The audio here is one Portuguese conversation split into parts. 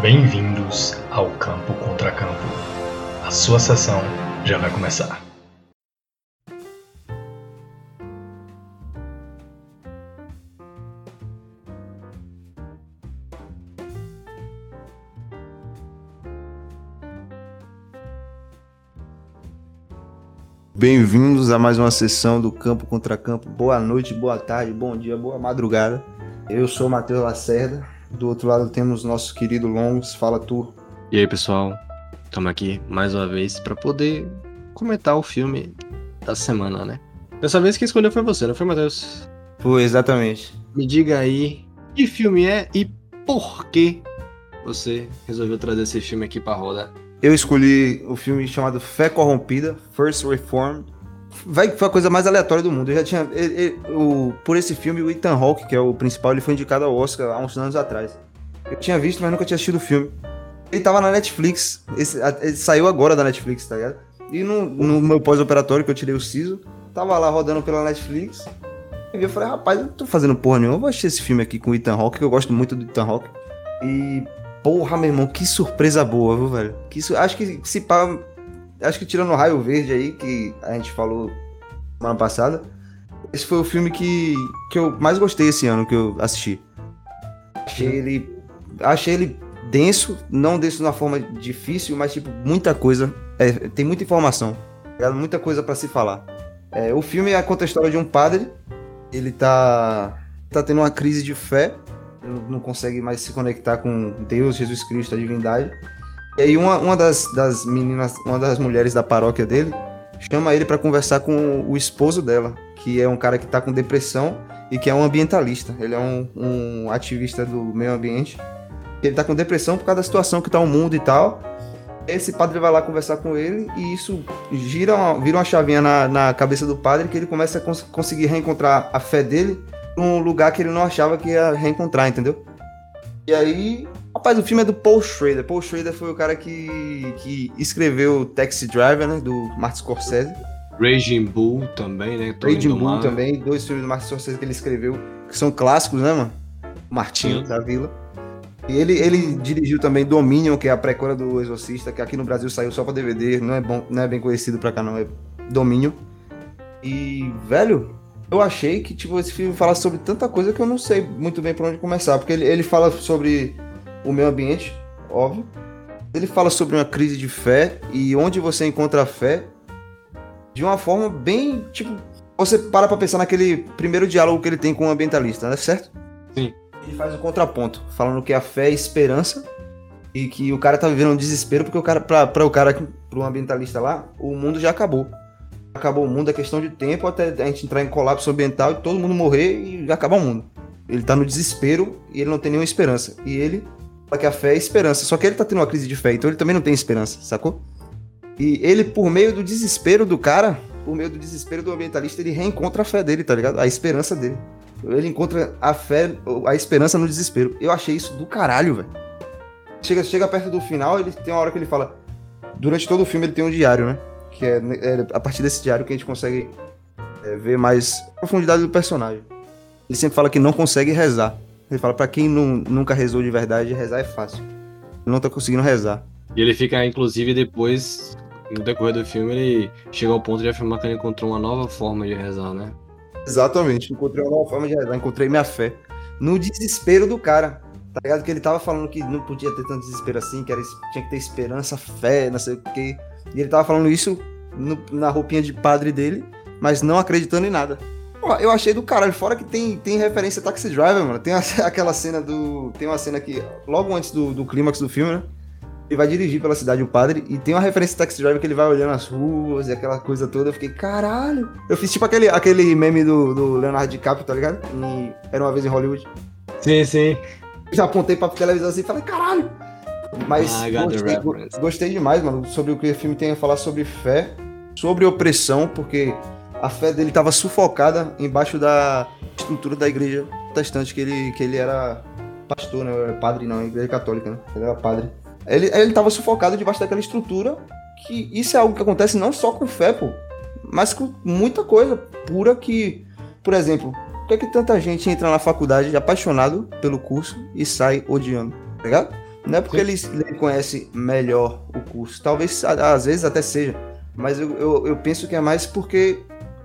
Bem-vindos ao Campo Contra Campo. A sua sessão já vai começar. Bem-vindos a mais uma sessão do Campo Contra Campo. Boa noite, boa tarde, bom dia, boa madrugada. Eu sou o Matheus Lacerda. Do outro lado temos nosso querido Longos. Fala tu. E aí, pessoal? Estamos aqui mais uma vez para poder comentar o filme da semana, né? Dessa vez quem escolheu foi você, não foi, Matheus? Foi, exatamente. Me diga aí que filme é e por que você resolveu trazer esse filme aqui pra roda. Eu escolhi o filme chamado Fé Corrompida, First Reform. Vai, foi a coisa mais aleatória do mundo. Eu já tinha. ele- ele- o, por esse filme, o Ethan Hawke, que é o principal, ele foi indicado ao Oscar há uns anos atrás. Eu tinha visto, mas nunca tinha assistido o filme. Ele tava na Netflix. Esse- ele saiu agora da Netflix, tá ligado? E no, no meu pós-operatório, que eu tirei o siso, tava lá rodando pela Netflix. E eu falei, rapaz, eu não tô fazendo porra nenhuma. Eu vou assistir esse filme aqui com o Ethan Hawke, que eu gosto muito do Ethan Hawke. E, porra, meu irmão, que surpresa boa, viu, velho? Que su- Acho que se pá. Acho que tirando o Raio Verde aí, que a gente falou semana passada, esse foi o filme que, que eu mais gostei esse ano que eu assisti. Achei ele. Achei ele denso, não denso na forma difícil, mas tipo, muita coisa. é, tem muita informação. tá? Muita coisa pra se falar. É, o filme é- conta a história de um padre. Ele tá. tá tendo uma crise de fé. Não consegue mais se conectar com Deus, Jesus Cristo, a divindade. E aí uma, uma das, das meninas, uma das mulheres da paróquia dele, chama ele pra conversar com o esposo dela, que é um cara que tá com depressão e que é um ambientalista. Ele é um, um ativista do meio ambiente. Ele tá com depressão por causa da situação que tá o mundo e tal. Esse padre vai lá conversar com ele e isso gira uma, vira uma chavinha na, na cabeça do padre que ele começa a cons- conseguir reencontrar a fé dele num lugar que ele não achava que ia reencontrar, entendeu? E aí, rapaz, o filme é do Paul Schrader. Paul Schrader foi o cara que, que escreveu Taxi Driver, né, do Martin Scorsese. Raging Bull também, né? Tony Raging Bull Mar. também, dois filmes do Martin Scorsese que ele escreveu, que são clássicos, né, mano? Martinho da Vila. E ele, ele dirigiu também Dominion, que é a prequela do Exorcista, que aqui no Brasil saiu só pra DVD, não é, bom, não é bem conhecido pra cá não, é Dominion. E, velho, eu achei que tipo, esse filme fala sobre tanta coisa que eu não sei muito bem por onde começar, porque ele, ele fala sobre o meio ambiente, óbvio. Ele fala sobre uma crise de fé e onde você encontra a fé de uma forma bem, tipo, você para pra pensar naquele primeiro diálogo que ele tem com o ambientalista, né? Certo? Sim. Ele faz o contraponto, falando que a fé é esperança e que o cara tá vivendo um desespero porque o cara, pra, pra o cara, pro ambientalista lá, o mundo já acabou. Acabou o mundo, é questão de tempo até a gente entrar em colapso ambiental e todo mundo morrer e acabar o mundo. Ele tá no desespero e ele não tem nenhuma esperança. E ele fala que a fé é esperança. Só que ele tá tendo uma crise de fé, então ele também não tem esperança, sacou? E ele, por meio do desespero do cara, por meio do desespero do ambientalista, ele reencontra a fé dele, tá ligado? A esperança dele. Ele encontra a fé, a esperança no desespero. Eu achei isso do caralho, velho. Chega, chega perto do final, ele tem uma hora que ele fala. Durante todo o filme ele tem um diário, né? Que é, é a partir desse diário que a gente consegue é, ver mais profundidade do personagem. Ele sempre fala que não consegue rezar. Ele fala, pra quem nu- nunca rezou de verdade, rezar é fácil. Ele não tá conseguindo rezar. E ele fica, inclusive, depois, no decorrer do filme, ele chega ao ponto de afirmar que ele encontrou uma nova forma de rezar, né? Exatamente. Encontrei uma nova forma de rezar, encontrei minha fé. No desespero do cara. Tá ligado? Que ele tava falando que não podia ter tanto desespero assim, que era, tinha que ter esperança, fé, não sei o quê. E ele tava falando isso no- na roupinha de padre dele, mas não acreditando em nada. Pô, eu achei do caralho. Fora que tem, tem referência a Taxi Driver, mano. Tem a- aquela cena do. Tem uma cena que, logo antes do, do clímax do filme, né? Ele vai dirigir pela cidade o padre e tem uma referência a Taxi Driver que ele vai olhando as ruas e aquela coisa toda. Eu fiquei, caralho. Eu fiz tipo aquele, aquele meme do, do Leonardo DiCaprio, tá ligado? Em Era uma vez em Hollywood. Sim, sim. Já apontei pra televisão assim e falei, caralho. Mas Ah, gostei, gostei demais, mano, sobre o que o filme tem a falar sobre fé, sobre opressão, porque a fé dele estava sufocada embaixo da estrutura da igreja protestante que ele, que ele era pastor, né? Padre não, igreja católica, né? Ele era padre. Ele, ele estava sufocado debaixo daquela estrutura que isso é algo que acontece não só com fé, pô, mas com muita coisa pura que, por exemplo, por que, é que tanta gente entra na faculdade apaixonado pelo curso e sai odiando, tá ligado? Não é porque ele, ele, conhece melhor o curso, talvez às vezes até seja, mas eu, eu, eu penso que é mais porque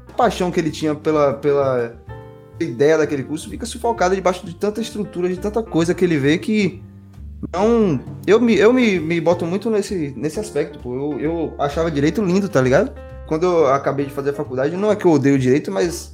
a paixão que ele tinha pela, pela ideia daquele curso fica sufocada debaixo de tanta estrutura, de tanta coisa que ele vê que não. Eu me, eu me, me boto muito nesse, nesse aspecto, pô. Eu, eu achava direito lindo, tá ligado? Quando eu acabei de fazer a faculdade, não é que eu odeio direito, mas.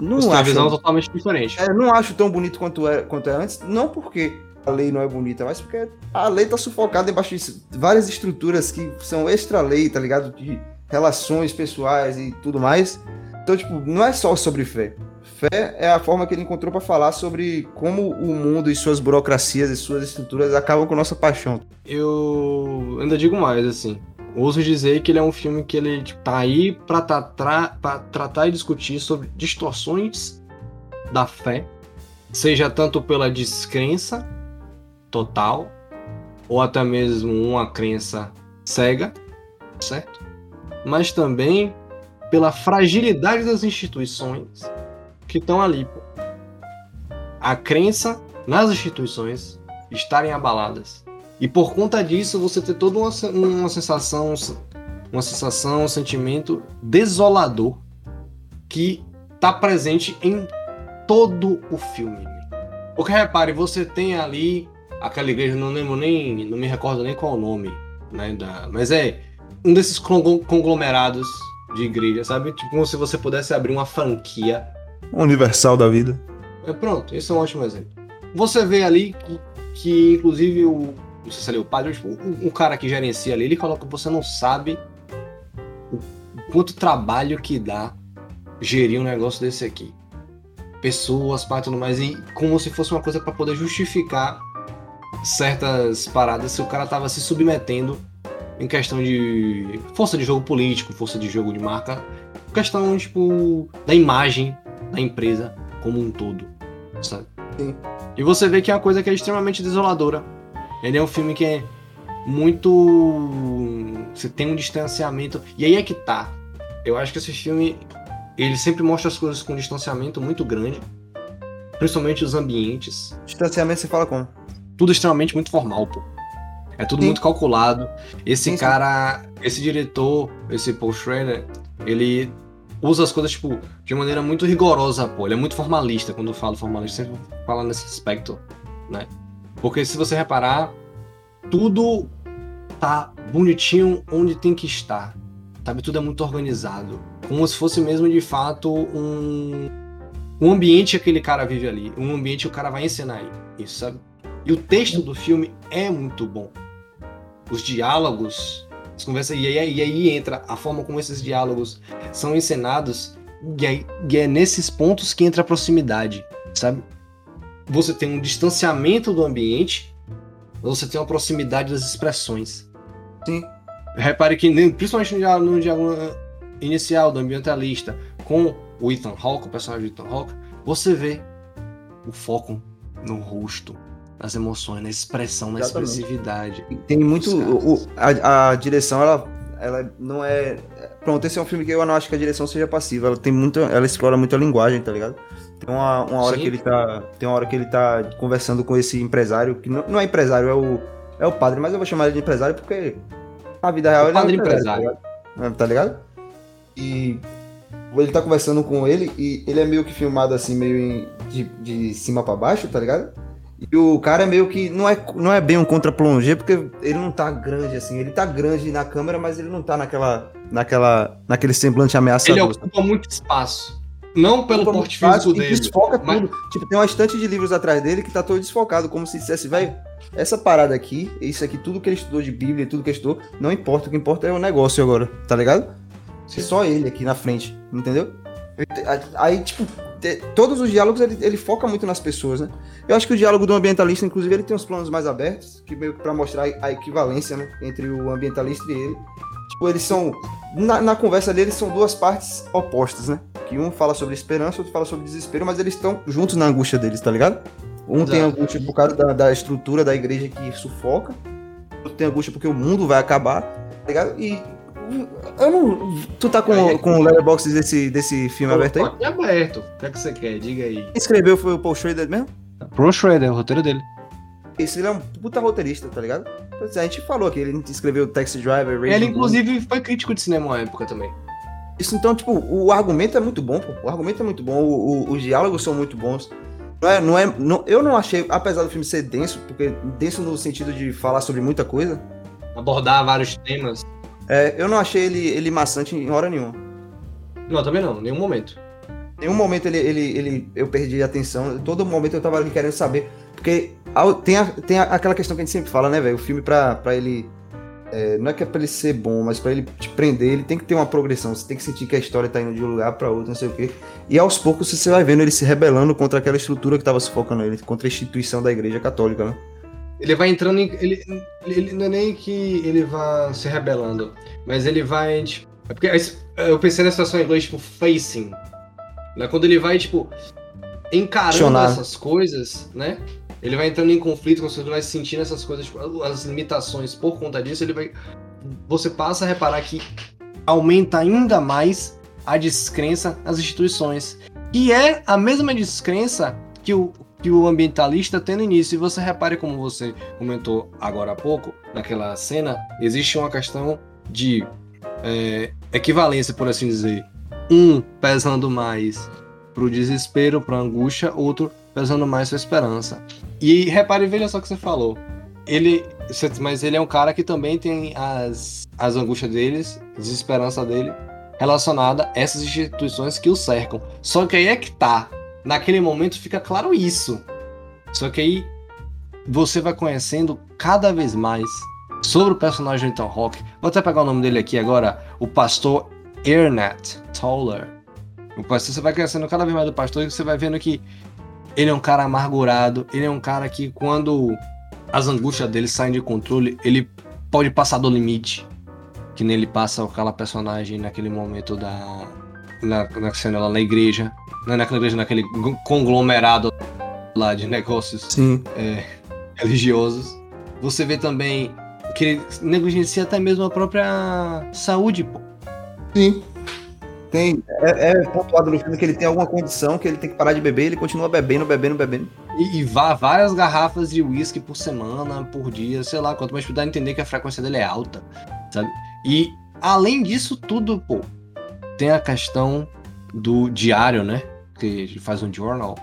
Não Você acho. Visão totalmente diferente. É, não acho tão bonito quanto é, quanto é antes. Não porque a lei não é bonita, mas porque a lei tá sufocada embaixo de várias estruturas que são extra-lei, tá ligado? De relações pessoais e tudo mais. Então, tipo, não é só sobre fé. Fé é a forma que ele encontrou para falar sobre como o mundo e suas burocracias e suas estruturas acabam com nossa paixão. Eu ainda digo mais, assim. Ouso dizer que ele é um filme que ele tipo, tá aí para tratar, pra tratar e discutir sobre distorções da fé, seja tanto pela descrença total, ou até mesmo uma crença cega, certo? Mas também pela fragilidade das instituições que estão ali. A crença nas instituições estarem abaladas. E por conta disso, você ter toda uma, uma sensação, uma sensação, um sentimento desolador que está presente em todo o filme. Porque repare, você tem ali aquela igreja, não lembro nem, não me recordo nem qual o nome, né, da, mas é um desses conglomerados de igreja, sabe? Tipo como se você pudesse abrir uma franquia universal da vida. É, pronto, esse é um ótimo exemplo. Você vê ali que, que inclusive, o, não sei se é o padre, tipo, um, um, cara que gerencia ali, ele coloca que você não sabe o, o quanto trabalho que dá gerir um negócio desse aqui. Pessoas, para tudo mais, e como se fosse uma coisa para poder justificar certas paradas se o cara tava se submetendo em questão de força de jogo político, força de jogo de marca, questão tipo da imagem da empresa como um todo, sabe? Sim. E você vê que é uma coisa que é extremamente desoladora. Ele é um filme que é muito. Você tem um distanciamento. E aí é que tá. Eu acho que esse filme. Ele sempre mostra as coisas com um distanciamento muito grande. Principalmente os ambientes. Distanciamento você fala como? Tudo extremamente muito formal, pô. É tudo sim. muito calculado. Esse sim, cara, esse diretor, esse Paul Schrader, ele usa as coisas, tipo, de maneira muito rigorosa, pô. Ele é muito formalista quando fala formalista, sempre fala nesse aspecto, né? Porque se você reparar, tudo tá bonitinho onde tem que estar. Sabe? Tudo é muito organizado. Como se fosse mesmo, de fato, um, um ambiente que aquele cara vive ali. Um ambiente que o cara vai ensinar aí. Isso, sabe? E o texto do filme é muito bom. Os diálogos as conversas, e aí, e aí entra a forma como esses diálogos são encenados, e, aí, e é nesses pontos que entra a proximidade, sabe? Você tem um distanciamento do ambiente, você tem uma proximidade das expressões. Sim. Repare que, principalmente no diálogo, no diálogo inicial do ambientalista com o Ethan Hawke, o personagem do Ethan Hawke, você vê o foco no rosto, nas emoções, na expressão, na Exatamente. expressividade. Tem muito. O, a, a, direção, ela, ela não é. Pronto, esse é um filme que eu não acho que a direção seja passiva. Ela tem muito. Ela explora muito a linguagem, tá ligado? Tem uma, uma hora Sim. que ele tá. Tem uma hora que ele tá conversando com esse empresário, que não, não é empresário, é o. É o padre, mas eu vou chamar ele de empresário porque a vida real o ele padre é um empresário. empresário. Tá ligado? tá ligado? E ele tá conversando com ele e ele é meio que filmado assim, meio em, de, de cima para baixo, tá ligado? E o cara é meio que. Não é, não é bem um contra-plongé, porque ele não tá grande assim. Ele tá grande na câmera, mas ele não tá naquela. naquela naquele semblante ameaçador. Ele ocupa muito espaço. Não pelo porte físico dele. desfoca mas... tudo. Tipo, tem uma estante de livros atrás dele que tá todo desfocado, como se dissesse, velho, essa parada aqui, isso aqui, tudo que ele estudou de Bíblia, tudo que ele estudou, não importa. O que importa é o negócio agora, tá ligado? Sim. Só ele aqui na frente, entendeu? Aí, tipo, todos os diálogos ele, ele, foca muito nas pessoas, né? Eu acho que o diálogo do ambientalista, inclusive, ele tem uns planos mais abertos, que meio que pra mostrar a equivalência, né? Entre o ambientalista e ele. Tipo, eles são. Na, na conversa deles são duas partes opostas, né? Que um fala sobre esperança, outro fala sobre desespero, mas eles estão juntos na angústia deles, tá ligado? Um tem Exato. angústia por causa da, da estrutura da igreja que sufoca, outro tem angústia porque o mundo vai acabar, tá ligado? E. Eu não. Tu tá com, é- com o letterbox desse, desse filme aberto aí? É aberto. O que é que você quer? Diga aí. Quem escreveu foi o Paul Schrader mesmo? Pro Shredder, o roteiro dele. Esse ele é um puta roteirista, tá ligado? É, A gente falou que ele escreveu Taxi Driver, Raging Ele, inclusive, foi crítico de cinema uma época também. Isso então, tipo, o argumento é muito bom, pô. O argumento é muito bom, o- o- os diálogos são muito bons. Não é, não é, não- eu não achei, apesar do filme ser denso, porque denso no sentido de falar sobre muita coisa, Abordar vários temas. É, eu não achei ele, ele maçante em hora nenhuma. Não, também não, nenhum momento. Em nenhum momento ele, ele, ele, eu perdi a atenção, todo momento eu tava ali querendo saber, porque tem, a- tem a- aquela questão que a gente sempre fala, né, velho? O filme pra, pra ele. é, não é que é pra ele ser bom, mas pra ele te prender, ele tem que ter uma progressão. Você tem que sentir que a história tá indo de um lugar pra outro, não sei o quê. E aos poucos você vai vendo ele se rebelando contra aquela estrutura que tava sufocando ele, contra a instituição da igreja católica, né? Ele vai entrando em. Ele, ele não é nem que ele vá se rebelando, mas ele vai. Tipo, é porque eu pensei na situação em inglês, tipo, facing. Né? Quando ele vai, tipo, encarando essas coisas, né? Ele vai entrando em conflito com ele vai sentindo essas coisas, tipo, as limitações por conta disso, ele vai. Você passa a reparar que aumenta ainda mais a descrença nas instituições. E é a mesma descrença que o, que o ambientalista tem no início. E você repare como você comentou agora há pouco, naquela cena, existe uma questão de é, equivalência, por assim dizer. Um pesando mais pro desespero, pra angústia, outro pesando mais pra esperança. E repare, veja só o que você falou. Ele, mas ele é um cara que também tem as, as angústias deles, desesperança dele, relacionada a essas instituições que o cercam. Só que aí é que tá. Naquele momento fica claro isso. Só que aí você vai conhecendo cada vez mais sobre o personagem do Ethan. Vou até pegar o nome dele aqui agora, o pastor Ernest Toller. O pastor, você vai conhecendo cada vez mais do pastor e você vai vendo que ele é um cara amargurado, ele é um cara que quando as angústias dele saem de controle, ele pode passar do limite. Que nem ele passa aquela personagem naquele momento da. Na, na cena lá na igreja. Não é naquela igreja, naquele conglomerado lá de negócios Sim. religiosos. Você vê também que ele negligencia até mesmo a própria saúde, pô. Sim. Tem, é, é pontuado no filme que ele tem alguma condição, que ele tem que parar de beber, ele continua bebendo, bebendo, bebendo. E, e vá várias garrafas de uísque por semana, por dia, sei lá, quanto mais dá a entender que a frequência dele é alta, sabe? E além disso tudo, pô, tem a questão do diário, né? Que ele faz um journal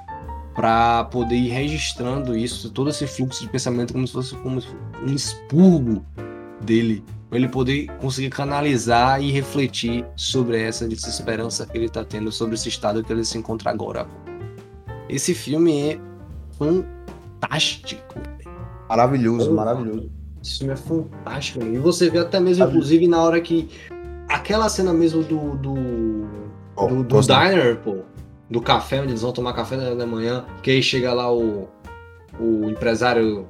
pra poder ir registrando isso, todo esse fluxo de pensamento como se fosse como um expurgo dele, pra ele poder conseguir canalizar e refletir sobre essa desesperança que ele tá tendo, sobre esse estado que ele se encontra agora. Esse filme é fantástico. Maravilhoso, maravilhoso. Esse filme é fantástico. E você vê até mesmo, inclusive, na hora que. Aquela cena mesmo do. do, Ó, do, do diner, pô. Do café, onde eles vão tomar café da manhã. Que aí chega lá o. O empresário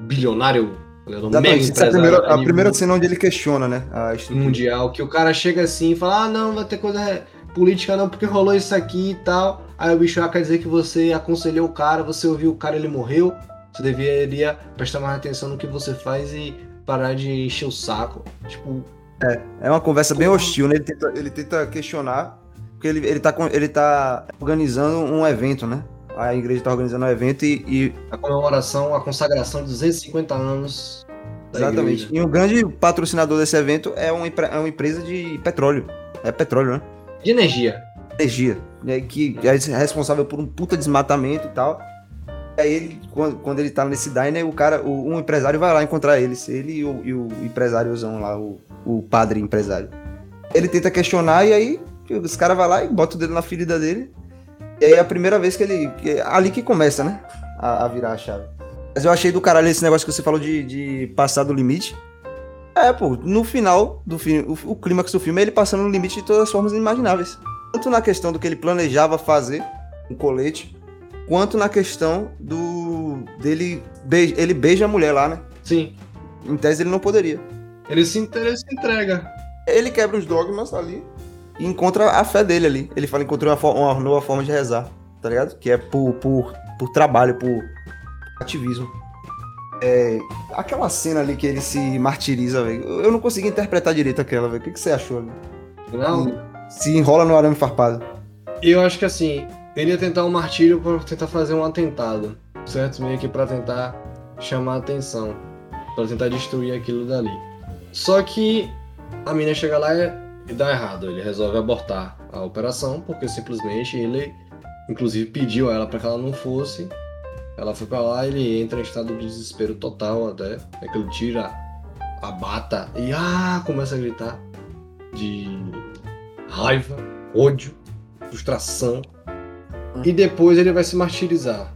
bilionário. Exatamente, é a primeira, a primeira cena onde ele questiona, né? A estrutura. mundial. Que o cara chega assim e fala: Ah, não, vai ter coisa política não, porque rolou isso aqui e tal. Aí o bicho ah, quer dizer que você aconselhou o cara, você ouviu o cara, ele morreu. Você deveria prestar mais atenção no que você faz e parar de encher o saco. Tipo, É uma conversa bem hostil, né? Ele tenta, ele tenta questionar, porque ele, ele, tá, ele tá organizando um evento, né? A igreja tá organizando um evento e, e- a comemoração, a consagração de 250 anos. exatamente. igreja. E o grande patrocinador desse evento é uma, é uma empresa de petróleo. É petróleo, né? De energia. Energia. né? Que é responsável por um puta desmatamento e tal. E aí ele, quando, quando ele tá nesse diner, o cara, o, um empresário vai lá encontrar eles. Ele e o, e o empresáriozão lá, o, o padre empresário. Ele tenta questionar e aí os caras vão lá e botam o dedo na ferida dele. E aí é a primeira vez que ele. é ali que começa, né? A, a virar a chave. Mas eu achei do caralho esse negócio que você falou de, de passar do limite. É, pô, no final do filme, o, o clímax do filme é ele passando no limite de todas as formas imagináveis. Tanto na questão do que ele planejava fazer, um colete, quanto na questão do. dele. Beija, ele beija a mulher lá, né? Sim. Em tese ele não poderia. Ele se, ele se entrega. Ele quebra os dogmas ali e encontra a fé dele ali. Ele fala, encontrou uma, uma nova forma de rezar, tá ligado? Que é por, por, por trabalho, por ativismo. É, aquela cena ali que ele se martiriza, velho. Eu não consegui interpretar direito aquela, velho. O que, que você achou? Véio? Não. Se enrola no arame farpado. Eu acho que assim, ele ia tentar um martírio para tentar fazer um atentado, certo? Meio que para tentar chamar a atenção, para tentar destruir aquilo dali. Só que a menina chega lá e dá errado. Ele resolve abortar a operação porque simplesmente ele, inclusive, pediu a ela para que ela não fosse. Ela foi para lá, ele entra em estado de desespero total até, é que ele tira a bata e ah, começa a gritar de raiva, ódio, frustração. E depois ele vai se martirizar.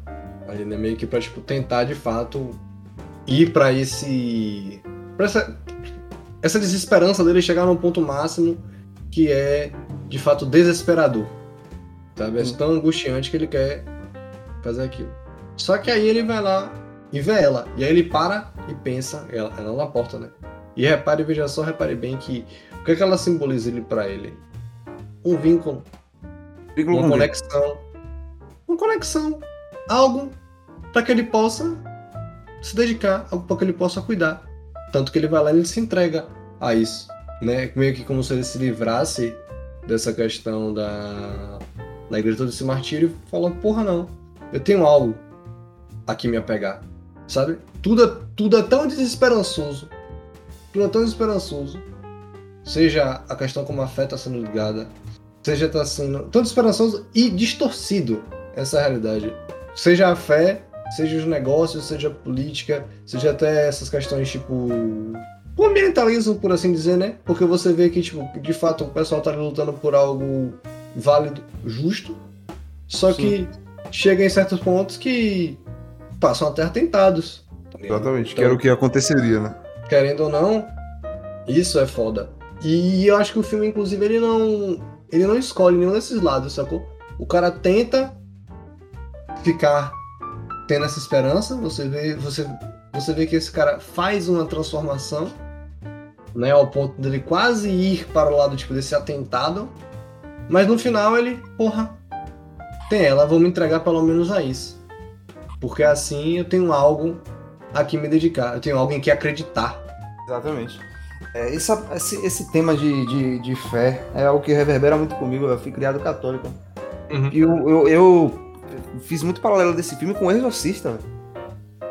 Ali, né? Meio que pra tipo, tentar de fato ir para esse. Pra essa, essa desesperança dele chegar num ponto máximo que é de fato desesperador. Sabe? É tão angustiante que ele quer fazer aquilo. Só que aí ele vai lá e vê ela. E aí ele para e pensa, ela, ela na porta, né? E repare, veja só, repare bem que o que, é que ela simboliza ele para ele? Um vínculo, Vínculo uma conexão, uma conexão, algo para que ele possa se dedicar, algo para que ele possa cuidar. Tanto que ele vai lá e ele se entrega a isso, né? Meio que como se ele se livrasse dessa questão da da igreja desse martírio, falando, porra não, eu tenho algo a que me apegar, sabe? Tudo, tudo é tão desesperançoso, tudo é tão desesperançoso, seja a questão como a fé está sendo ligada, seja está sendo tão desesperançoso e distorcido essa realidade, seja a fé, seja os negócios, seja política, seja até essas questões tipo o ambientalismo, por assim dizer, né? Porque você vê que, tipo, de fato o pessoal tá lutando por algo válido, justo, só que chega em certos pontos que passam a ter atentados. tá? Exatamente, que Então, era o que aconteceria, né? querendo ou não, isso é foda. E eu acho que o filme, inclusive, ele não. Ele não escolhe nenhum desses lados, sacou? O cara tenta ficar tendo essa esperança, você vê, você, você vê que esse cara faz uma transformação, né? Ao ponto dele quase ir para o lado tipo, desse atentado. Mas no final ele, porra, tem ela, vou me entregar pelo menos a isso. Porque assim eu tenho algo a que me dedicar, eu tenho algo em que acreditar. Exatamente. É, essa- esse, esse tema de, de, de fé é algo que reverbera muito comigo. Eu fui criado católico. Uhum. E eu, eu, eu fiz muito paralelo desse filme com O Exorcista. velho.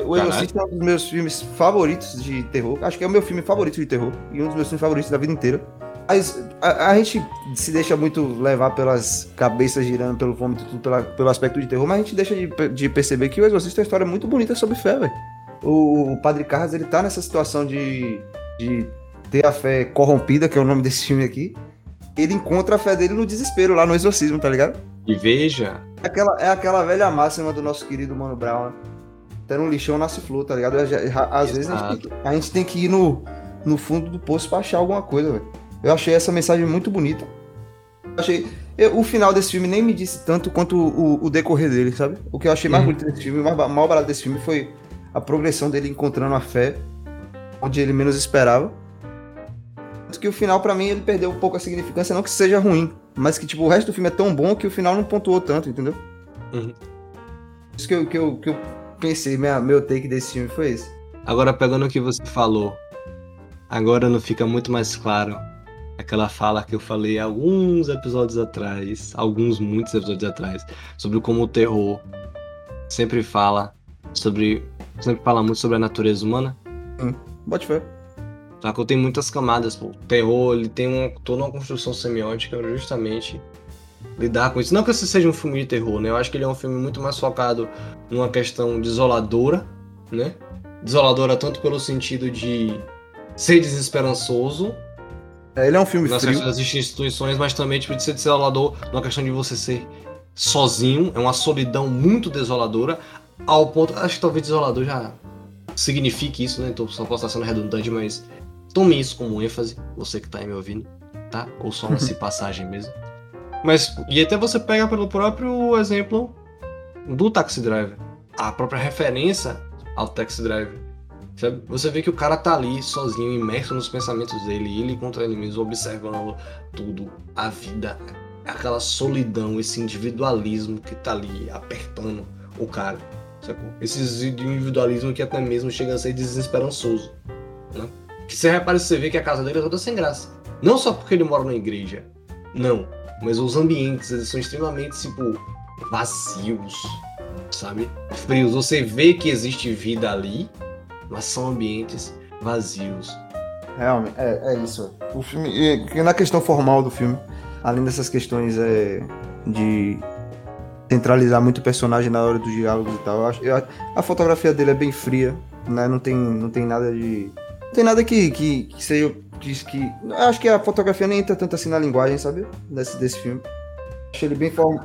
O. Exorcista é um dos meus filmes favoritos de terror. Acho que é o meu filme favorito de terror. E um dos meus filmes favoritos da vida inteira. Mas a, a gente se deixa muito levar pelas cabeças girando pelo vômito, tudo pela- pelo aspecto de terror, mas a gente deixa de, de perceber que o Exorcista é uma história muito bonita sobre fé, velho. O, o Padre Carras, ele tá nessa situação de, de ter a fé corrompida, que é o nome desse filme aqui. Ele encontra a fé dele no desespero, lá no exorcismo, tá ligado? E veja, É aquela, é aquela velha máxima do nosso querido Mano Brown, né? Até no lixão nasce flor, tá ligado? Já- já- Às vezes a gente, tem que, a gente tem que ir no, no fundo do poço pra achar alguma coisa, velho. Eu achei essa mensagem muito bonita. Eu achei. eu- o final desse filme nem me disse tanto quanto o, o decorrer dele, sabe? O que eu achei mais Uhum. bonito desse filme, o mais, mais barato desse filme foi a progressão dele encontrando a fé onde ele menos esperava. Que o final, pra mim, ele perdeu um pouco a significância, não que seja ruim, mas que tipo, o resto do filme é tão bom que o final não pontuou tanto, entendeu? Uhum. Isso que eu, que eu, que eu pensei, minha, meu take desse filme foi esse. agora pegando o que você falou, agora não fica muito mais claro aquela fala que eu falei alguns episódios atrás, alguns muitos episódios atrás, sobre como o terror sempre fala sobre, sempre fala muito sobre a natureza humana. Bote fé. Que tem muitas camadas, pô. Terror, ele tem uma, toda uma construção semiótica pra justamente lidar com isso. Não que esse seja um filme de terror, né? Eu acho que ele é um filme muito mais focado numa questão desoladora, né? Desoladora tanto pelo sentido de ser desesperançoso É, ele é um filme nas frio. das instituições, mas também tipo, de ser desolador numa questão de você ser sozinho. É uma solidão muito desoladora, ao ponto. Acho que talvez desolador já signifique isso, né? Então só posso estar sendo redundante, mas tome isso como ênfase, você que tá aí me ouvindo, tá? Ou só uma passagem mesmo. Mas, e até você pega pelo próprio exemplo do Taxi Driver. A própria referência ao Taxi Driver. Sabe? Você vê que o cara tá ali sozinho, imerso nos pensamentos dele, ele contra ele mesmo, observando tudo, a vida, aquela solidão, esse individualismo que tá ali apertando o cara. Sacou? Esse individualismo que até mesmo chega a ser desesperançoso. Né? Que você repara, você vê que a casa dele é toda sem graça. Não só porque ele mora na igreja, não. Mas os ambientes, eles são extremamente, tipo, vazios, sabe? Frios. Você vê que existe vida ali, mas são ambientes vazios. Realmente, é, é isso. O filme, na questão formal do filme, além dessas questões é, de centralizar muito o personagem na hora dos diálogos e tal, eu acho, eu, a fotografia dele é bem fria, né? Não tem, não tem nada de. Não tem nada que, que, que seja. Diz que. Acho que a fotografia nem entra tanto assim na linguagem, sabe? Desse, desse filme. Acho ele bem form...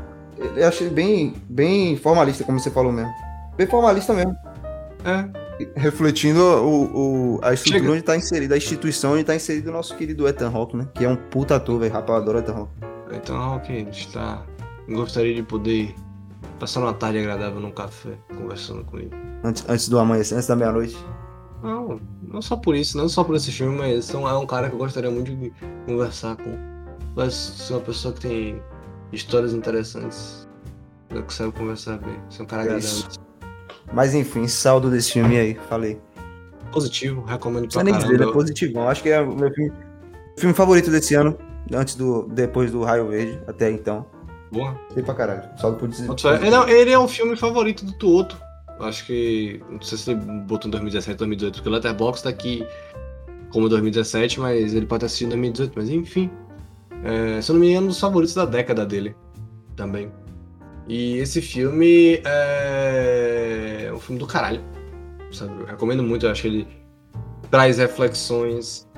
Eu acho ele bem, bem formalista, como você falou mesmo. Bem formalista mesmo. É, refletindo o, o, a estrutura Chega. onde tá inserido, a instituição onde tá inserido o nosso querido Ethan Hawke, né? Que é um puta ator, velho. Rapaz, eu adoro Ethan Hawke. Ethan Hawke está... Gostaria de poder passar uma tarde agradável num café, conversando com ele. Antes, antes do amanhecer, antes da meia-noite? Não, não só por isso, não só por esse filme, mas é um cara que eu gostaria muito de conversar com. Mas ser uma pessoa que tem histórias interessantes. Eu quero conversar bem. Ser um cara é agradável. Mas enfim, saldo desse filme aí, falei. Positivo, recomendo pra nem dizer, é positivão. Acho que é o meu filme, filme favorito desse ano, antes do, depois do Raio Verde, até então. Boa. Sei pra caralho. Saldo por dizer. Ele, ele é um filme favorito do Tuoto. Acho que. Não sei se ele botou em 2017 2018, porque o Letterboxd tá aqui como 2017, mas ele pode assistir em 2018, mas enfim. É, se eu não me engano, é um dos favoritos da década dele também. E esse filme é um filme do caralho. Sabe? Eu recomendo muito, eu acho que ele traz reflexões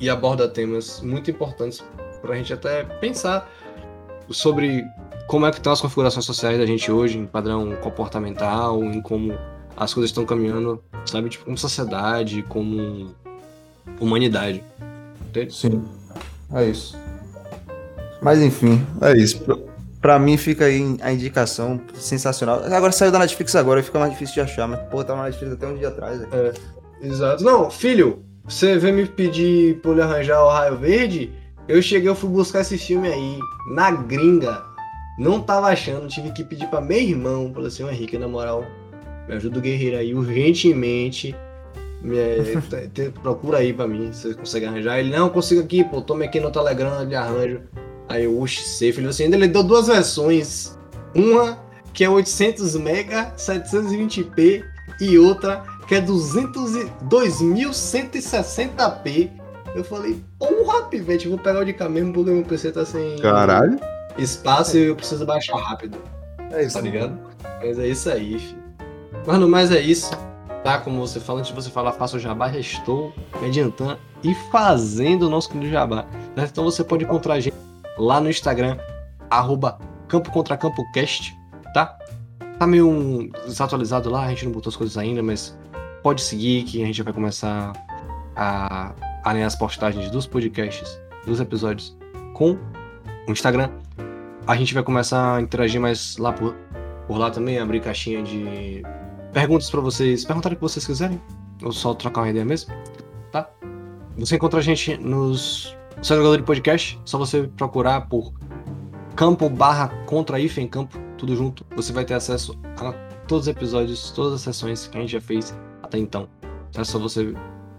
e aborda temas muito importantes pra gente até pensar sobre como é que estão as configurações sociais da gente hoje, em padrão comportamental, em como as coisas estão caminhando, sabe? Tipo, como sociedade, como humanidade. Entende? Sim. É isso. Mas enfim, é isso. Pra mim fica aí a indicação sensacional. Agora saiu da Netflix agora, fica mais difícil de achar, mas pô, tava na Netflix até um dia atrás. É, exato. Não, filho, você veio me pedir pra ele arranjar o Raio Verde, eu cheguei, eu fui buscar esse filme aí, na gringa. Não tava achando, tive que pedir pra meu irmão, falou assim, Henrique, na moral, me ajuda o guerreiro aí urgentemente. Me, procura aí pra mim, se você consegue arranjar. Ele, não, consigo aqui, pô, tome aqui no Telegram, ele arranjo. Aí o Ush Safe, ele assim, ele deu duas versões. Uma que é 800 MB, 720p e outra que é 200 e 2160p. Eu falei, porra, pivete, vou pegar o de cá mesmo porque meu PC tá sem Caralho. Espaço e eu preciso baixar rápido. É isso, tá ligado? Mas é isso aí, filho. Mano, mas é isso. Tá, como você fala, antes de você falar, faça o jabá, já estou me adiantando e fazendo o nosso querido jabá. Então você pode encontrar a gente lá no Instagram, arroba Campo Contra Campo Cast, tá? Tá meio um desatualizado lá, a gente não botou as coisas ainda, mas pode seguir que a gente vai começar a alinhar as postagens dos podcasts, dos episódios com Instagram. A gente vai começar a interagir mais lá por, por lá também, abrir caixinha de perguntas para vocês, perguntarem o que vocês quiserem, ou só trocar uma ideia mesmo, tá? Você encontra a gente nos jogador de podcast, só você procurar por campo barra contra hífen campo, tudo junto. Você vai ter acesso a todos os episódios, todas as sessões que a gente já fez até então. É só você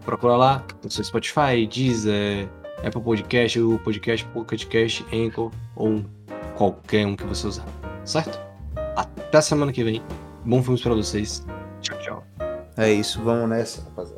procurar lá no seu Spotify, Deezer, Apple Podcast, o Podcast, Pocket Cast, Anchor ou qualquer um que você usar, certo? Até semana que vem. Bom filmes para vocês. Tchau, tchau. É isso, vamos nessa, rapaziada.